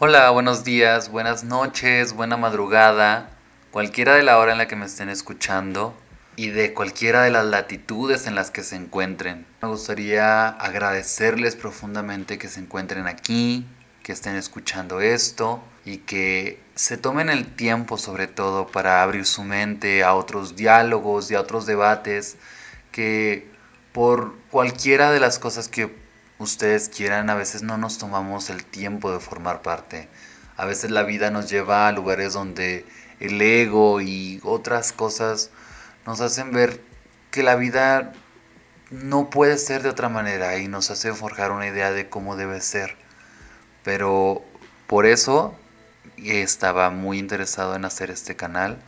Hola, buenos días, buenas noches, buena madrugada, cualquiera de la hora en la que me estén escuchando y de cualquiera de las latitudes en las que se encuentren. Me gustaría agradecerles profundamente que se encuentren aquí, que estén escuchando esto y que se tomen el tiempo sobre todo para abrir su mente a otros diálogos y a otros debates que por cualquiera de las cosas que ustedes quieran, a veces no nos tomamos el tiempo de formar parte. A veces la vida nos lleva a lugares donde el ego y otras cosas nos hacen ver que la vida no puede ser de otra manera y nos hace forjar una idea de cómo debe ser. Pero por eso estaba muy interesado en hacer este canal,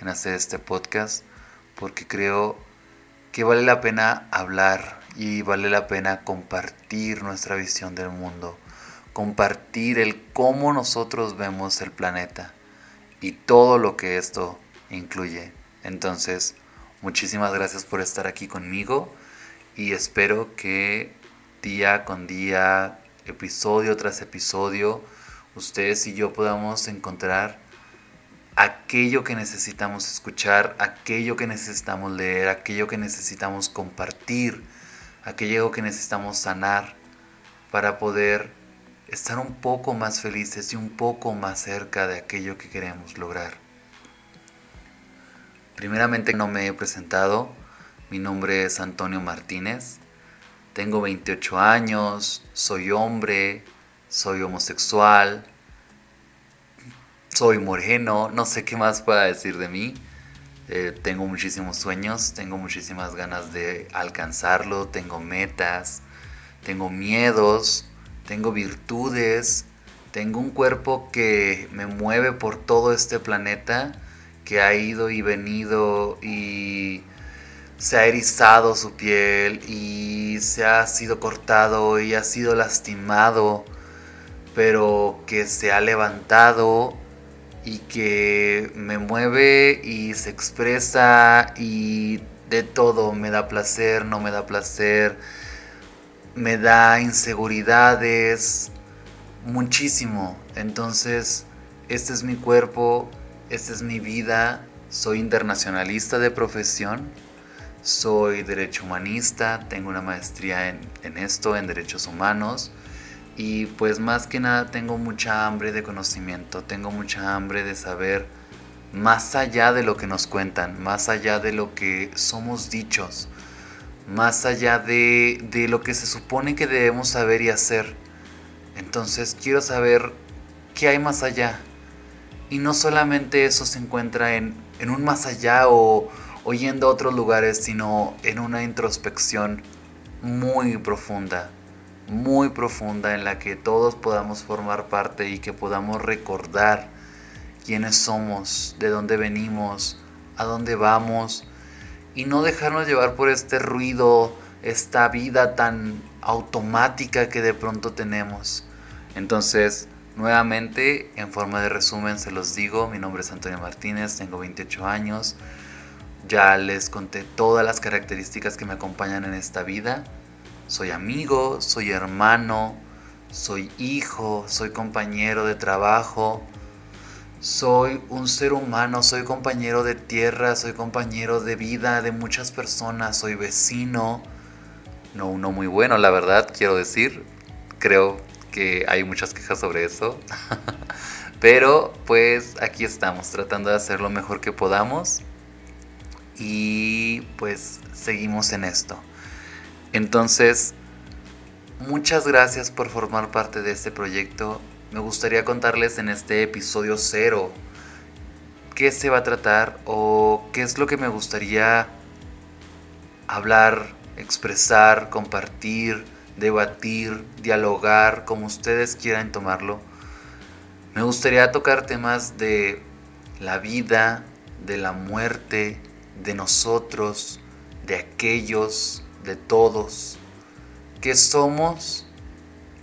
en hacer este podcast, porque creo que vale la pena hablar y vale la pena compartir nuestra visión del mundo, compartir el cómo nosotros vemos el planeta y todo lo que esto incluye. Entonces, muchísimas gracias por estar aquí conmigo y espero que día con día, episodio tras episodio, ustedes y yo podamos encontrar aquello que necesitamos escuchar, aquello que necesitamos leer, aquello que necesitamos compartir aquello que necesitamos sanar para poder estar un poco más felices y un poco más cerca de aquello que queremos lograr. Primeramente no me he presentado, mi nombre es Antonio Martínez, tengo 28 años, soy hombre, soy homosexual, soy moreno, no sé qué más pueda decir de mí. Eh, tengo muchísimos sueños, tengo muchísimas ganas de alcanzarlo, tengo metas, tengo miedos, tengo virtudes, tengo un cuerpo que me mueve por todo este planeta, que ha ido y venido y se ha erizado su piel y se ha sido cortado y ha sido lastimado, pero que se ha levantado y que me mueve y se expresa y de todo, me da placer, no me da placer, me da inseguridades, muchísimo. Entonces, este es mi cuerpo, esta es mi vida, soy internacionalista de profesión, soy derecho humanista, tengo una maestría en, en esto, en derechos humanos y pues más que nada tengo mucha hambre de conocimiento, tengo mucha hambre de saber más allá de lo que nos cuentan, más allá de lo que somos dichos, más allá de, de lo que se supone que debemos saber y hacer. Entonces quiero saber qué hay más allá. Y no solamente eso se encuentra en, en un más allá o, o yendo a otros lugares, sino en una introspección muy profunda muy profunda en la que todos podamos formar parte y que podamos recordar quiénes somos, de dónde venimos, a dónde vamos y no dejarnos llevar por este ruido, esta vida tan automática que de pronto tenemos. Entonces, nuevamente, en forma de resumen, se los digo, mi nombre es Antonio Martínez, tengo 28 años, ya les conté todas las características que me acompañan en esta vida soy amigo, soy hermano, soy hijo, soy compañero de trabajo, soy un ser humano, soy compañero de tierra, soy compañero de vida de muchas personas, soy vecino. No uno muy bueno, la verdad, quiero decir. Creo que hay muchas quejas sobre eso. Pero pues aquí estamos, tratando de hacer lo mejor que podamos. Y pues seguimos en esto. Entonces, muchas gracias por formar parte de este proyecto. Me gustaría contarles en este episodio cero qué se va a tratar o qué es lo que me gustaría hablar, expresar, compartir, debatir, dialogar, como ustedes quieran tomarlo. Me gustaría tocar temas de la vida, de la muerte, de nosotros, de aquellos, de todos, qué somos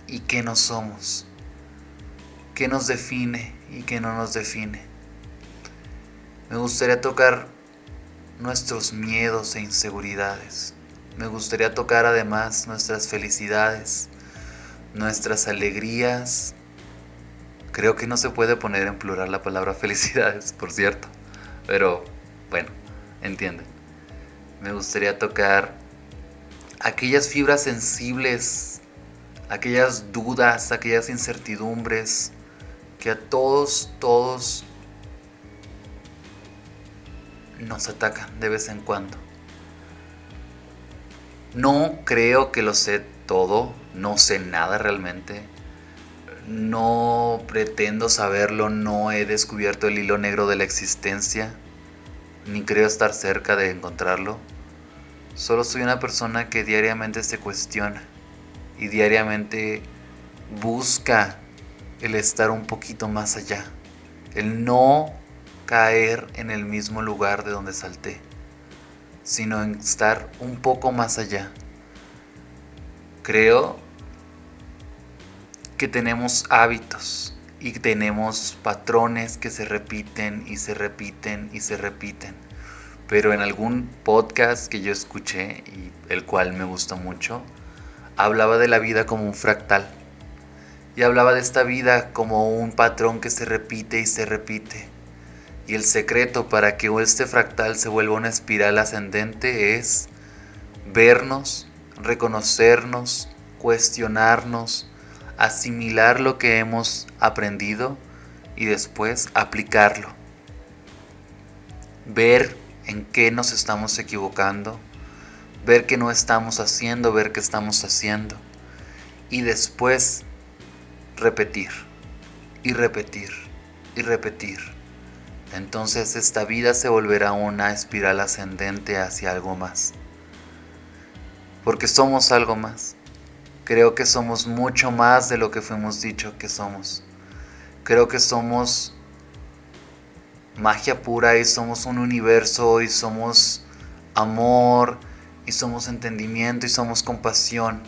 y qué no somos, qué nos define y qué no nos define. Me gustaría tocar nuestros miedos e inseguridades. Me gustaría tocar además nuestras felicidades, nuestras alegrías Creo que no se puede poner en plural la palabra felicidades, por cierto. Pero bueno, entienden. Me gustaría tocar aquellas fibras sensibles, aquellas dudas, aquellas incertidumbres que a todos, todos nos atacan de vez en cuando. No creo que lo sé todo, no sé nada realmente. No pretendo saberlo, no he descubierto el hilo negro de la existencia, ni creo estar cerca de encontrarlo. Solo soy una persona que diariamente se cuestiona y diariamente busca el estar un poquito más allá, el no caer en el mismo lugar de donde salté sino en estar un poco más allá. Creo que tenemos hábitos y tenemos patrones que se repiten y se repiten y se repiten. Pero en algún podcast que yo escuché y el cual me gustó mucho, hablaba de la vida como un fractal. Y hablaba de esta vida como un patrón que se repite y se repite. Y el secreto para que este fractal se vuelva una espiral ascendente es vernos, reconocernos, cuestionarnos, asimilar lo que hemos aprendido y después aplicarlo. Ver en qué nos estamos equivocando, ver qué no estamos haciendo, ver qué estamos haciendo y después repetir y repetir y repetir entonces esta vida se volverá una espiral ascendente hacia algo más. Porque somos algo más. Creo que somos mucho más de lo que fuimos dicho que somos. Creo que somos magia pura y somos un universo y somos amor y somos entendimiento y somos compasión,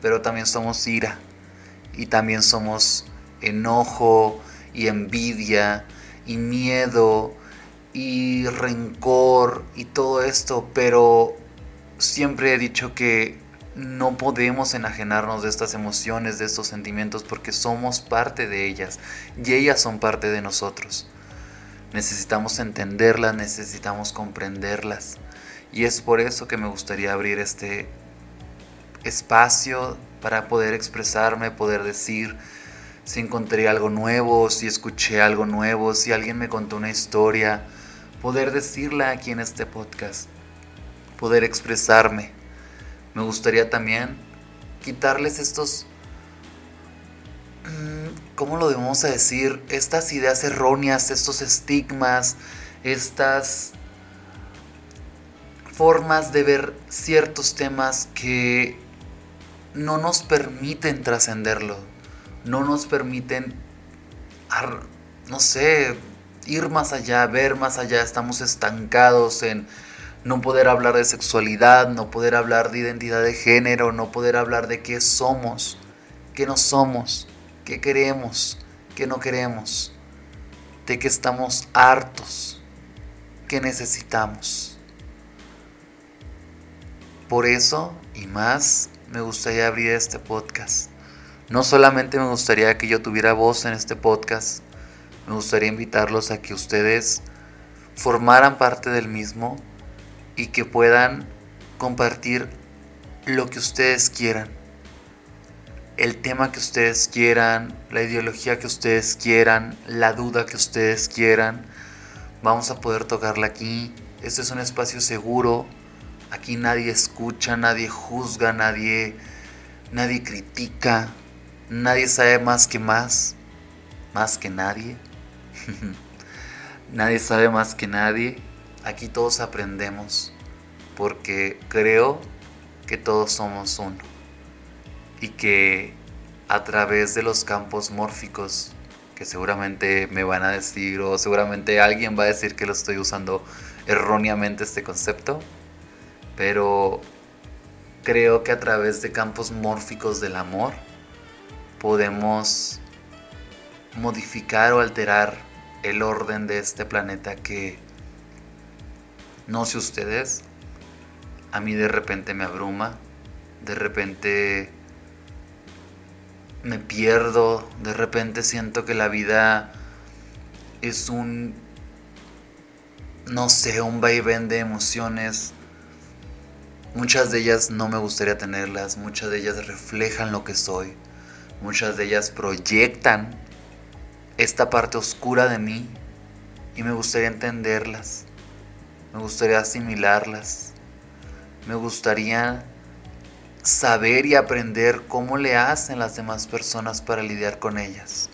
pero también somos ira y también somos enojo y envidia y miedo y rencor y todo esto, pero siempre he dicho que no podemos enajenarnos de estas emociones, de estos sentimientos, porque somos parte de ellas y ellas son parte de nosotros. Necesitamos entenderlas, necesitamos comprenderlas. Y es por eso que me gustaría abrir este espacio para poder expresarme, poder decir si encontré algo nuevo, si escuché algo nuevo, si alguien me contó una historia, poder decirla aquí en este podcast, poder expresarme. Me gustaría también quitarles estos, ¿cómo lo debemos decir? Estas ideas erróneas, estos estigmas, estas formas de ver ciertos temas que no nos permiten trascenderlo no nos permiten, no sé, ir más allá, ver más allá. Estamos estancados en no poder hablar de sexualidad, no poder hablar de identidad de género, no poder hablar de qué somos, qué no somos, qué queremos, qué no queremos, de qué estamos hartos, qué necesitamos. Por eso y más me gustaría abrir este podcast no solamente me gustaría que yo tuviera voz en este podcast, me gustaría invitarlos a que ustedes formaran parte del mismo y que puedan compartir lo que ustedes quieran. El tema que ustedes quieran, la ideología que ustedes quieran, la duda que ustedes quieran. Vamos a poder tocarla aquí. Este es un espacio seguro. Aquí nadie escucha, nadie juzga, nadie, nadie critica. Nadie sabe más que más, más que nadie. nadie sabe más que nadie. Aquí todos aprendemos porque creo que todos somos uno y que a través de los campos mórficos que seguramente me van a decir o seguramente alguien va a decir que lo estoy usando erróneamente este concepto, pero creo que a través de campos mórficos del amor podemos modificar o alterar el orden de este planeta que no sé ustedes, a mí de repente me abruma, de repente me pierdo, de repente siento que la vida es un, no sé, un vaivén de emociones. Muchas de ellas no me gustaría tenerlas, muchas de ellas reflejan lo que soy, muchas de ellas proyectan esta parte oscura de mí y me gustaría entenderlas, me gustaría asimilarlas, me gustaría saber y aprender cómo le hacen las demás personas para lidiar con ellas.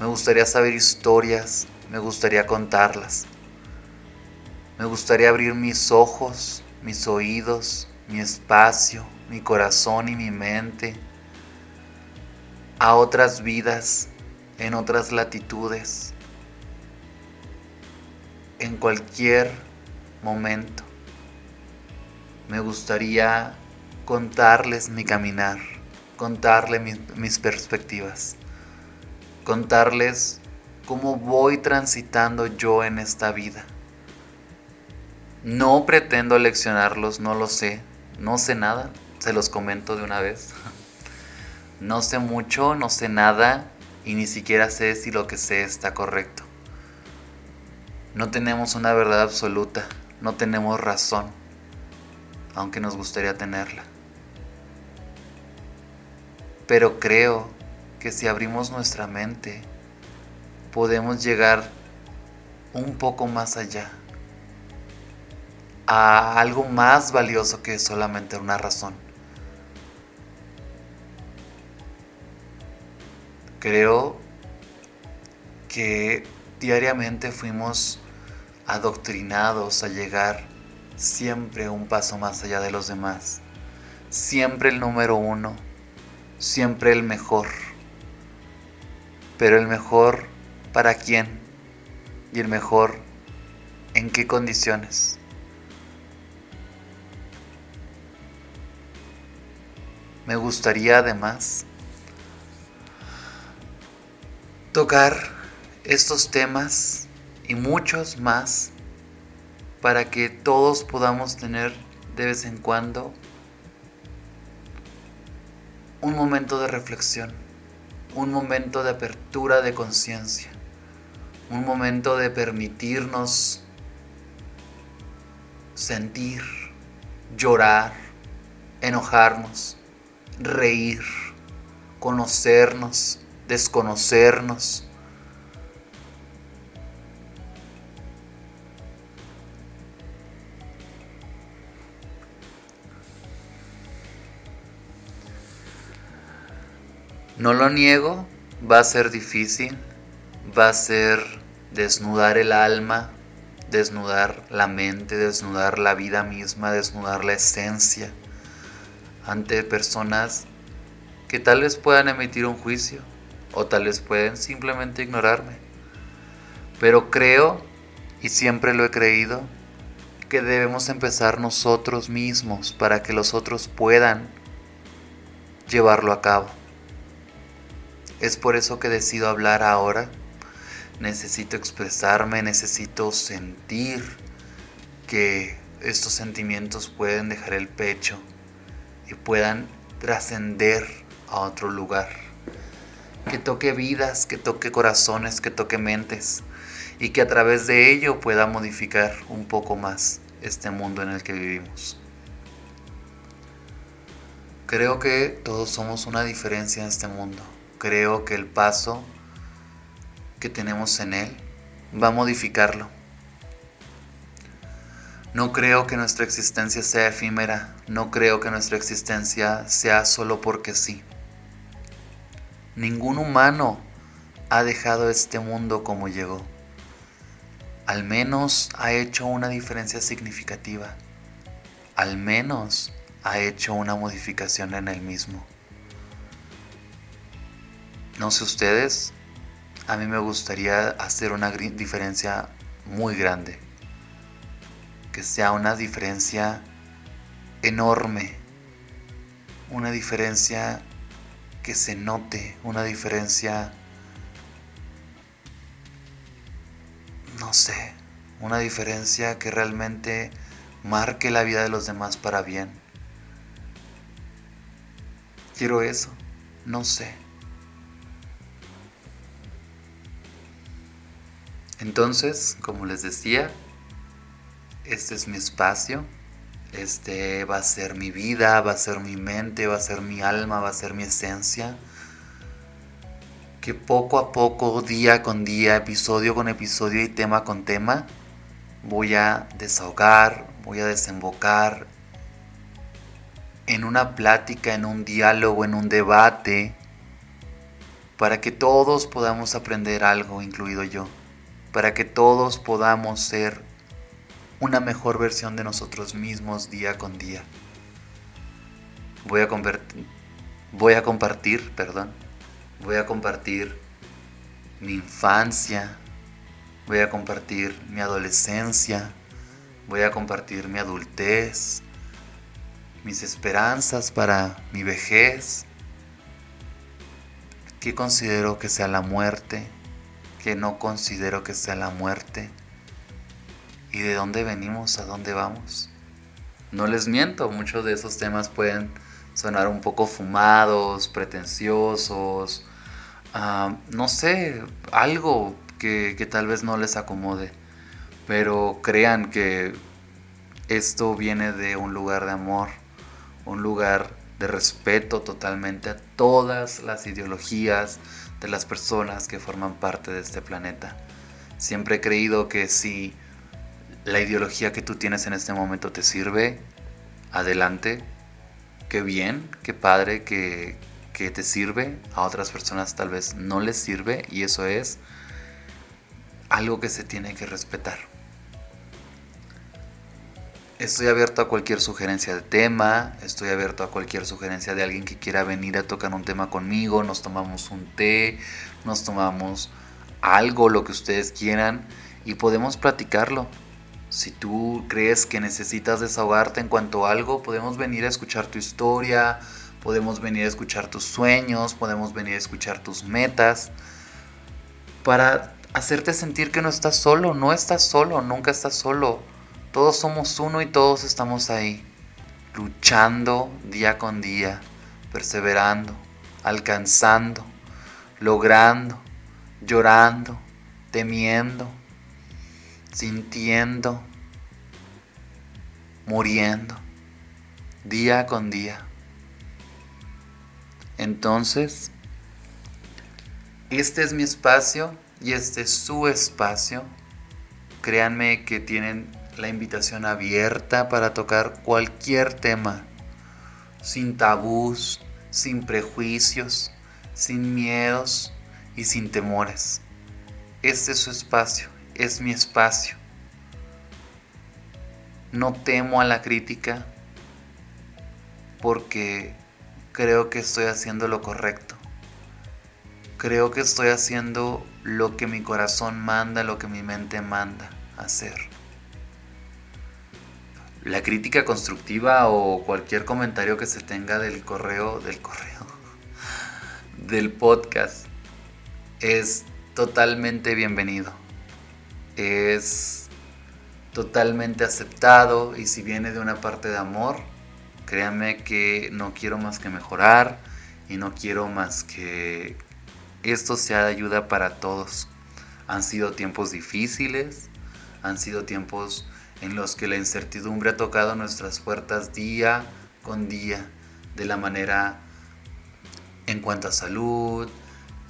Me gustaría saber historias, me gustaría contarlas. Me gustaría abrir mis ojos, mis oídos, mi espacio, mi corazón y mi mente a otras vidas, en otras latitudes, en cualquier momento. Me gustaría contarles mi caminar, contarles mis, perspectivas, contarles cómo voy transitando yo en esta vida. No pretendo leccionarlos, no lo sé, no sé nada, se los comento de una vez. No sé mucho, no sé nada y ni siquiera sé si lo que sé está correcto. No tenemos una verdad absoluta, no tenemos razón, aunque nos gustaría tenerla. Pero creo que si abrimos nuestra mente, podemos llegar un poco más allá, a algo más valioso que solamente una razón. Creo que diariamente fuimos adoctrinados a llegar siempre un paso más allá de los demás, siempre el número uno siempre el mejor. Pero el mejor para quién y el mejor en qué condiciones. Me gustaría además tocar estos temas y muchos más para que todos podamos tener de vez en cuando un momento de reflexión, un momento de apertura de conciencia, un momento de permitirnos sentir, llorar, enojarnos, reír, conocernos, desconocernos, No lo niego, va a ser difícil, va a ser desnudar el alma, desnudar la mente, desnudar la vida misma, desnudar la esencia ante personas que tal vez puedan emitir un juicio o tal vez pueden simplemente ignorarme. Pero creo, y siempre lo he creído, que debemos empezar nosotros mismos para que los otros puedan llevarlo a cabo. Es por eso que decido hablar ahora. Necesito expresarme, necesito sentir que estos sentimientos pueden dejar el pecho y puedan trascender a otro lugar. Que toque vidas, que toque corazones, que toque mentes y que a través de ello pueda modificar un poco más este mundo en el que vivimos. Creo que todos somos una diferencia en este mundo creo que el paso que tenemos en Él va a modificarlo. No creo que nuestra existencia sea efímera, no creo que nuestra existencia sea solo porque sí. Ningún humano ha dejado este mundo como llegó. Al menos ha hecho una diferencia significativa. Al menos ha hecho una modificación en él mismo. No sé ustedes, a mí me gustaría hacer una diferencia muy grande. Que sea una diferencia enorme. Una diferencia que se note. Una diferencia... No sé. Una diferencia que realmente marque la vida de los demás para bien. Quiero eso. No sé. Entonces, como les decía, este es mi espacio, este va a ser mi vida, va a ser mi mente, va a ser mi alma, va a ser mi esencia. Que poco a poco, día con día, episodio con episodio y tema con tema, voy a desahogar, voy a desembocar en una plática, en un diálogo, en un debate, para que todos podamos aprender algo, incluido yo, para que todos podamos ser una mejor versión de nosotros mismos día con día. Voy a, voy a compartir, perdón, voy a compartir mi infancia, voy a compartir mi adolescencia, voy a compartir mi adultez, mis esperanzas para mi vejez, qué considero que sea la muerte, qué no considero que sea la muerte. Y de dónde venimos, a dónde vamos. No les miento, muchos de esos temas pueden sonar un poco fumados, pretenciosos, ah, no sé, algo que, que tal vez no les acomode, pero crean que esto viene de un lugar de amor un lugar de respeto totalmente a todas las ideologías de las personas que forman parte de este planeta. Siempre he creído que si la ideología que tú tienes en este momento te sirve, adelante, qué bien, qué padre que, que te sirve, a otras personas tal vez no les sirve y eso es algo que se tiene que respetar. Estoy abierto a cualquier sugerencia de tema, estoy abierto a cualquier sugerencia de alguien que quiera venir a tocar un tema conmigo, nos tomamos un té, nos tomamos algo, lo que ustedes quieran y podemos platicarlo. Si tú crees que necesitas desahogarte en cuanto a algo, podemos venir a escuchar tu historia, podemos venir a escuchar tus sueños, podemos venir a escuchar tus metas, para hacerte sentir que no estás solo, no estás solo, nunca estás solo todos somos uno y todos estamos ahí, luchando día con día, perseverando, alcanzando, logrando, llorando, temiendo, sintiendo, muriendo, día con día. Entonces, este es mi espacio y este es su espacio. Créanme que tienen la invitación abierta para tocar cualquier tema, sin tabús, sin prejuicios, sin miedos y sin temores. Este es su espacio, es mi espacio. No temo a la crítica porque creo que estoy haciendo lo correcto. Creo que estoy haciendo lo que mi corazón manda, lo que mi mente manda hacer la crítica constructiva o cualquier comentario que se tenga del correo, del correo, del podcast, es totalmente bienvenido. Es totalmente aceptado y si viene de una parte de amor, créanme que no quiero más que mejorar y no quiero más que esto sea de ayuda para todos. Han sido tiempos difíciles, han sido tiempos en los que la incertidumbre ha tocado nuestras puertas día con día, de la manera en cuanto a salud,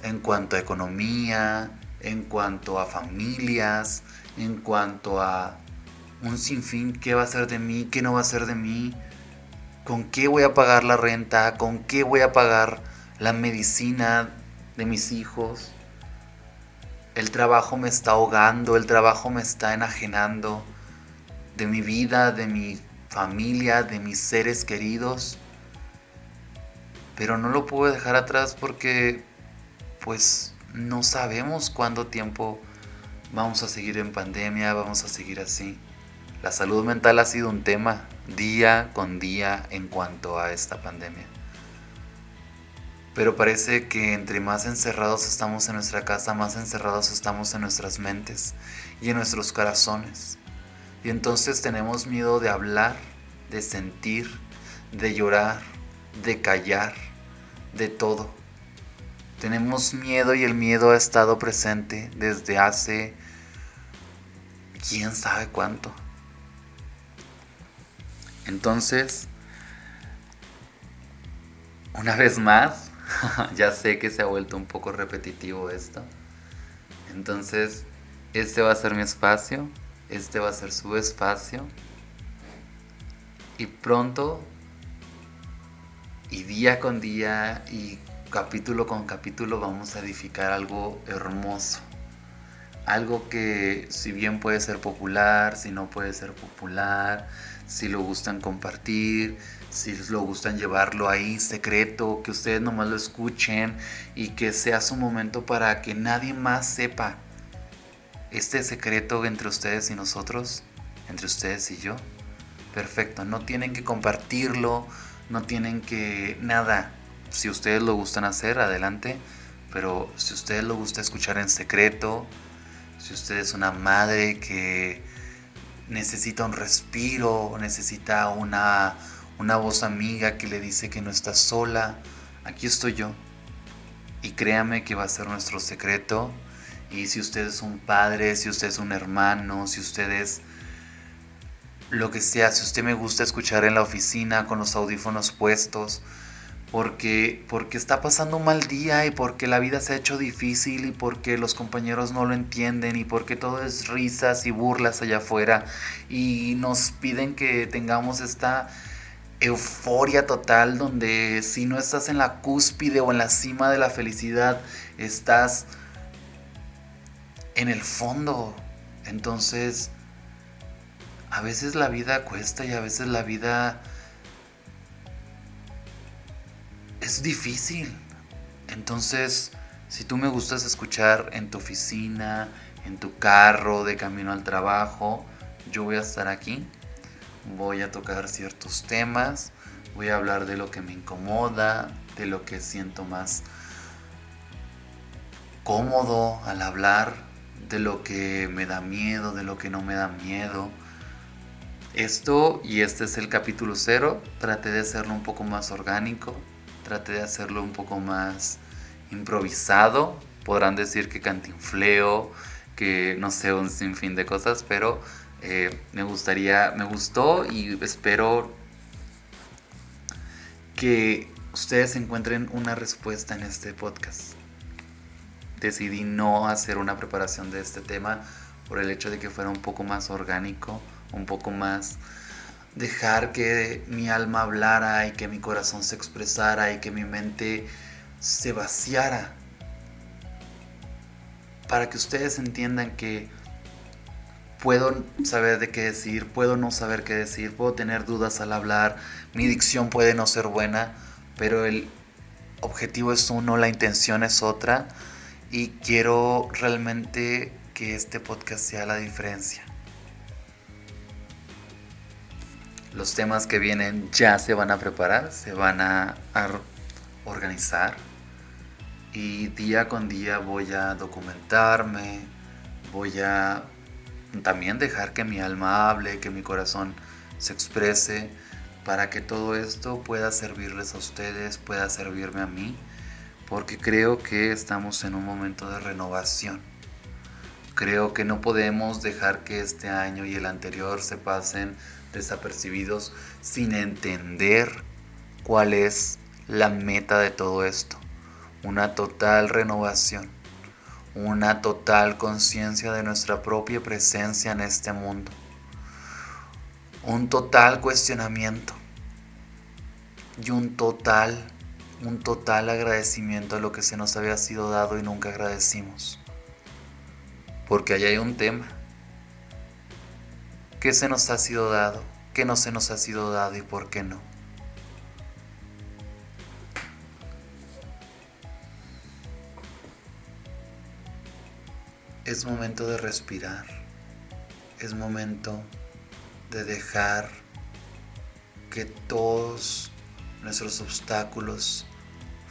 en cuanto a economía, en cuanto a familias, en cuanto a un sinfín, qué va a ser de mí, qué no va a ser de mí, con qué voy a pagar la renta, con qué voy a pagar la medicina de mis hijos. El trabajo me está ahogando, el trabajo me está enajenando de mi vida, de mi familia, de mis seres queridos. Pero no lo puedo dejar atrás porque pues no sabemos cuánto tiempo vamos a seguir en pandemia, vamos a seguir así. La salud mental ha sido un tema día con día en cuanto a esta pandemia. Pero parece que entre más encerrados estamos en nuestra casa, más encerrados estamos en nuestras mentes y en nuestros corazones. Y entonces tenemos miedo de hablar, de sentir, de llorar, de callar, de todo. Tenemos miedo y el miedo ha estado presente desde hace quién sabe cuánto. Entonces, una vez más, ya sé que se ha vuelto un poco repetitivo esto. Entonces, este va a ser mi espacio, este va a ser su espacio. Y pronto, y día con día, y capítulo con capítulo, vamos a edificar algo hermoso. Algo que si bien puede ser popular, si no puede ser popular, si lo gustan compartir, si lo gustan llevarlo ahí secreto, que ustedes nomás lo escuchen y que sea su momento para que nadie más sepa este secreto entre ustedes y nosotros, entre ustedes y yo. Perfecto, no tienen que compartirlo, no tienen que nada. Si ustedes lo gustan hacer, adelante, pero si ustedes lo gusta escuchar en secreto, si usted es una madre que necesita un respiro, necesita una, una voz amiga que le dice que no está sola, aquí estoy yo. Y créame que va a ser nuestro secreto. Y si usted es un padre, si usted es un hermano, si usted es lo que sea, si usted me gusta escuchar en la oficina con los audífonos puestos, porque, porque está pasando un mal día y porque la vida se ha hecho difícil y porque los compañeros no lo entienden y porque todo es risas y burlas allá afuera y nos piden que tengamos esta euforia total donde si no estás en la cúspide o en la cima de la felicidad, estás en el fondo. Entonces, a veces la vida cuesta y a veces la vida es difícil. Entonces, si tú me gustas escuchar en tu oficina, en tu carro, de camino al trabajo, yo voy a estar aquí. Voy a tocar ciertos temas, voy a hablar de lo que me incomoda, de lo que siento más cómodo al hablar, de lo que me da miedo, de lo que no me da miedo. Esto, y este es el capítulo cero, traté de hacerlo un poco más orgánico, traté de hacerlo un poco más improvisado. Podrán decir que cantinfleo, que no sé, un sinfín de cosas, pero eh, me gustaría, me gustó y espero que ustedes encuentren una respuesta en este podcast. Decidí no hacer una preparación de este tema por el hecho de que fuera un poco más orgánico, un poco más dejar que mi alma hablara y que mi corazón se expresara y que mi mente se vaciara. Para que ustedes entiendan que puedo saber de qué decir, puedo no saber qué decir, puedo tener dudas al hablar, mi dicción puede no ser buena, pero el objetivo es uno, la intención es otra y quiero realmente que este podcast sea la diferencia. Los temas que vienen ya se van a preparar, se van a, organizar y día con día voy a documentarme, voy a también dejar que mi alma hable, que mi corazón se exprese, para que todo esto pueda servirles a ustedes, pueda servirme a mí, porque creo que estamos en un momento de renovación. Creo que no podemos dejar que este año y el anterior se pasen desapercibidos sin entender cuál es la meta de todo esto. Una total renovación, una total conciencia de nuestra propia presencia en este mundo, un total cuestionamiento y un total, un total agradecimiento a lo que se nos había sido dado y nunca agradecimos. Porque allá hay un tema ¿Qué se nos ha sido dado? ¿Qué no se nos ha sido dado y por qué no? Es momento de respirar. Es momento de dejar que todos nuestros obstáculos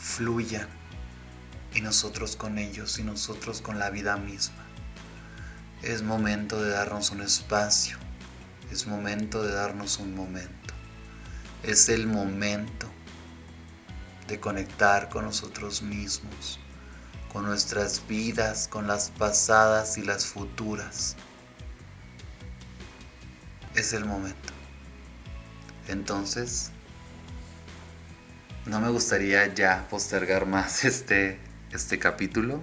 fluyan y nosotros con ellos y nosotros con la vida misma. Es momento de darnos un espacio es momento de darnos un momento. Es el momento de conectar con nosotros mismos, con nuestras vidas, con las pasadas y las futuras. Es el momento. Entonces, no me gustaría ya postergar más este, este capítulo.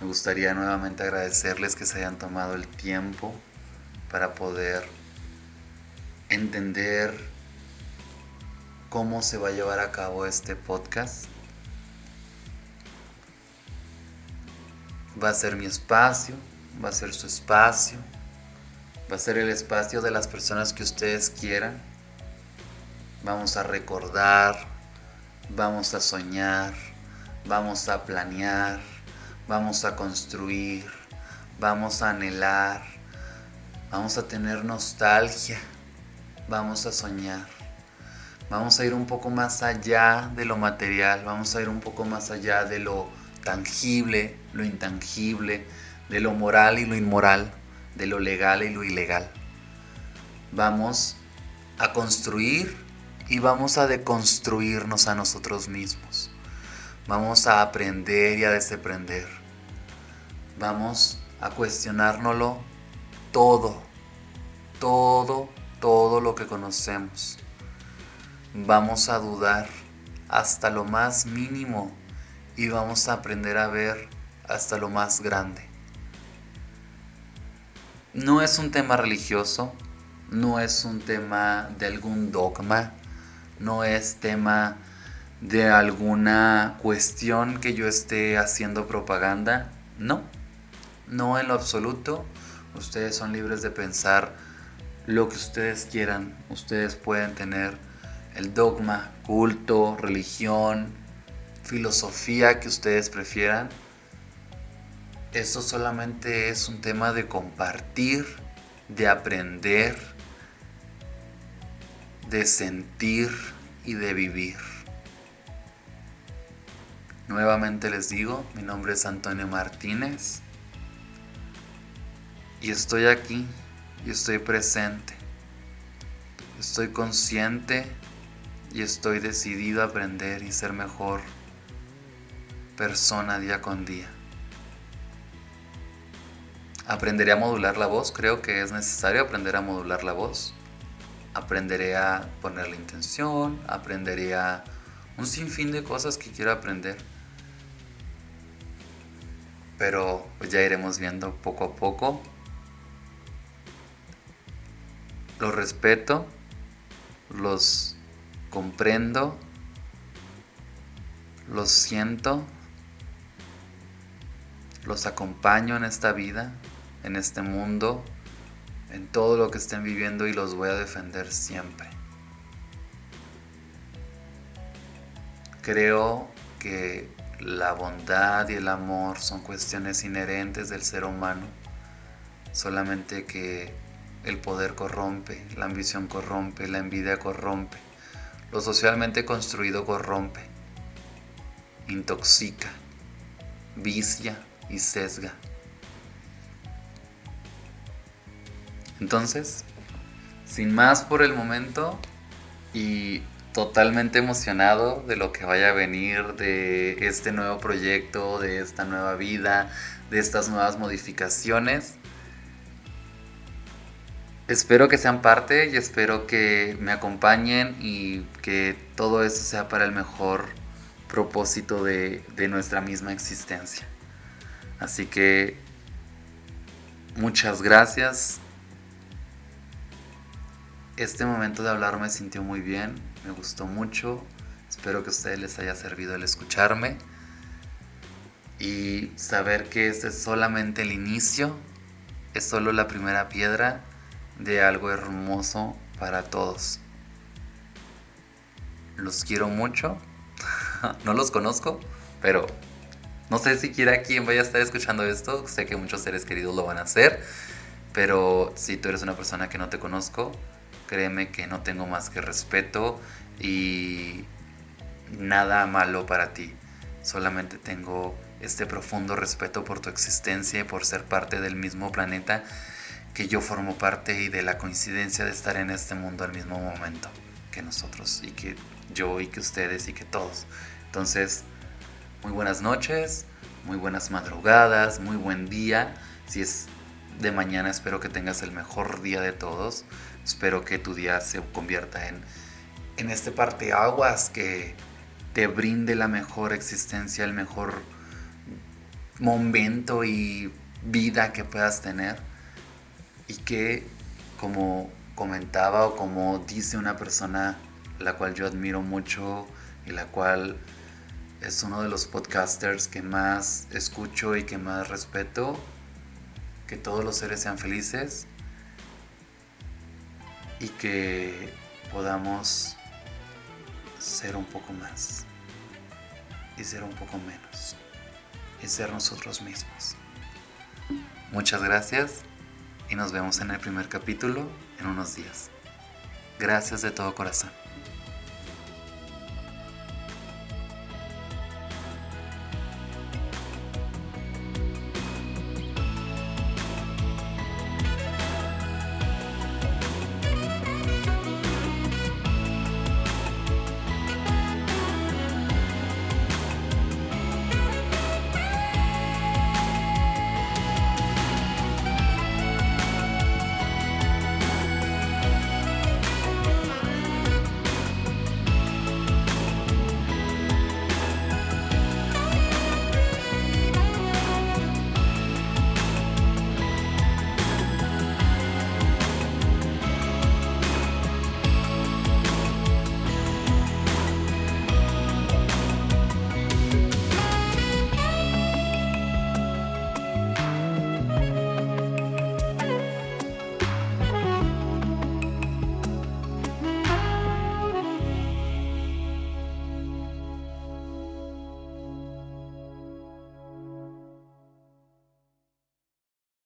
Me gustaría nuevamente agradecerles que se hayan tomado el tiempo para poder entender cómo se va a llevar a cabo este podcast. Va a ser mi espacio, va a ser su espacio, va a ser el espacio de las personas que ustedes quieran. Vamos a recordar, vamos a soñar, vamos a planear vamos a construir, vamos a anhelar, vamos a tener nostalgia, vamos a soñar, vamos a ir un poco más allá de lo material, vamos a ir un poco más allá de lo tangible, lo intangible, de lo moral y lo inmoral, de lo legal y lo ilegal. Vamos a construir y vamos a deconstruirnos a nosotros mismos. Vamos a aprender y a desaprender vamos a cuestionárnoslo todo, todo, todo lo que conocemos. Vamos a dudar hasta lo más mínimo y vamos a aprender a ver hasta lo más grande. No es un tema religioso, no es un tema de algún dogma, no es tema de alguna cuestión que yo esté haciendo propaganda, no no en lo absoluto. Ustedes son libres de pensar lo que ustedes quieran. Ustedes pueden tener el dogma, culto, religión, filosofía que ustedes prefieran. Esto solamente es un tema de compartir, de aprender, de sentir y de vivir. Nuevamente les digo, mi nombre es Antonio Martínez y estoy aquí y estoy presente. Estoy consciente y estoy decidido a aprender y ser mejor persona día con día. Aprenderé a modular la voz, creo que es necesario aprender a modular la voz. Aprenderé a poner la intención, aprenderé a un sinfín de cosas que quiero aprender. Pero pues ya iremos viendo poco a poco los respeto, los comprendo, los siento, los acompaño en esta vida, en este mundo, en todo lo que estén viviendo y los voy a defender siempre. Creo que la bondad y el amor son cuestiones inherentes del ser humano, solamente que el poder corrompe, la ambición corrompe, la envidia corrompe, lo socialmente construido corrompe, intoxica, vicia y sesga. Entonces, sin más por el momento y totalmente emocionado de lo que vaya a venir, de este nuevo proyecto, de esta nueva vida, de estas nuevas modificaciones, espero que sean parte y espero que me acompañen y que todo eso sea para el mejor propósito de, nuestra misma existencia. Así que muchas gracias. Este momento de hablar me sintió muy bien, me gustó mucho. Espero que a ustedes les haya servido el escucharme y saber que este es solamente el inicio, es solo la primera piedra de algo hermoso para todos. Los quiero mucho. no los conozco, pero no sé siquiera quién vaya a estar escuchando esto. Sé que muchos seres queridos lo van a hacer. Pero si tú eres una persona que no te conozco, créeme que no tengo más que respeto y nada malo para ti. Solamente tengo este profundo respeto por tu existencia y por ser parte del mismo planeta que yo formo parte y de la coincidencia de estar en este mundo al mismo momento que nosotros y que yo y que ustedes y que todos. Entonces, muy buenas noches, muy buenas madrugadas, muy buen día. Si es de mañana, espero que tengas el mejor día de todos. Espero que tu día se convierta en, en este parteaguas que te brinde la mejor existencia, el mejor momento y vida que puedas tener. Y que, como comentaba o como dice una persona la cual yo admiro mucho y la cual es uno de los podcasters que más escucho y que más respeto. Que todos los seres sean felices y que podamos ser un poco más y ser un poco menos y ser nosotros mismos. Muchas gracias y nos vemos en el primer capítulo en unos días. Gracias de todo corazón.